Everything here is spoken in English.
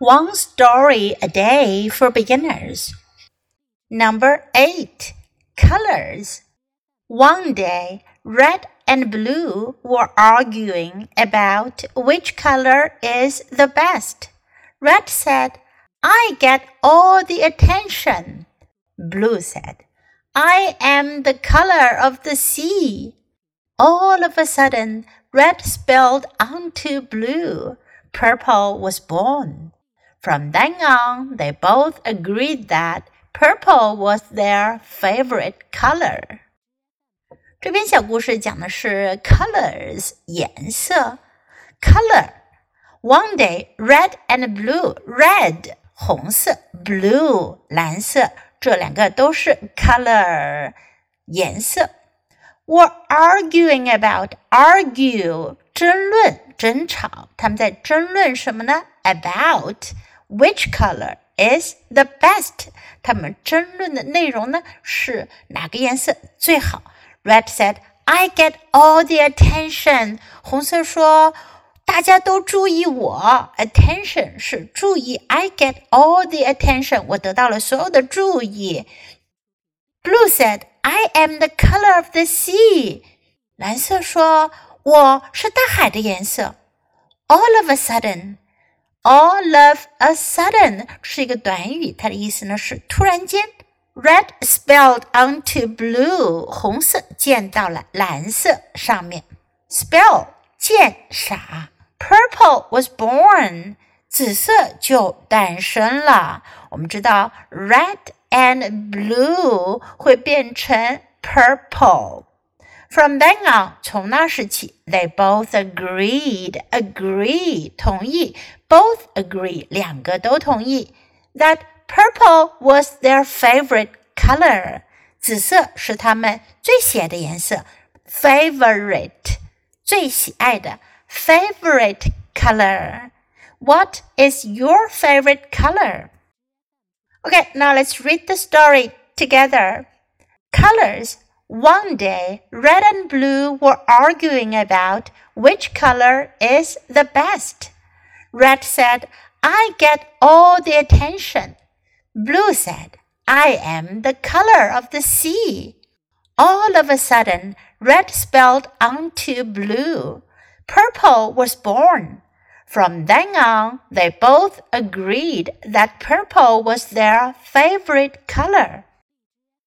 One story a day for beginners. Number 8. Colors. One day, red and blue were arguing about which color is the best. Red said, I get all the attention. Blue said, I am the color of the sea. All of a sudden, red spilled onto blue. Purple was born. From then on, they both agreed that purple was their favorite color. 这篇小故事讲的是 colors 颜色，color。One day, red and blue, red 红色，blue 蓝色，这两个都是 color 颜色。were arguing about argue 争论争吵，他们在争论什么呢？About which color is the best？他们争论的内容呢是哪个颜色最好？Red said, "I get all the attention." 红色说。大家都注意我，attention 是注意，I get all the attention，我得到了所有的注意。Blue said, I am the color of the sea. 蓝色说：“我是大海的颜色。” All of a sudden, all of a sudden 是一个短语，它的意思呢是突然间。Red spilled onto blue，红色溅到了蓝色上面。Spell 溅洒。Purple was born，紫色就诞生了。我们知道 red and blue 会变成 purple。From then on，从那时起，they both agreed agree 同意，both agree 两个都同意 that purple was their favorite color，紫色是他们最喜爱的颜色，favorite 最喜爱的 favorite color。What is your favorite color? Okay, now let's read the story together. Colors. one day, red and blue were arguing about which color is the best. Red said, I get all the attention. Blue said, I am the color of the sea. All of a sudden, red spelled onto blue. Purple was born. From then on, they both agreed that purple was their favorite color.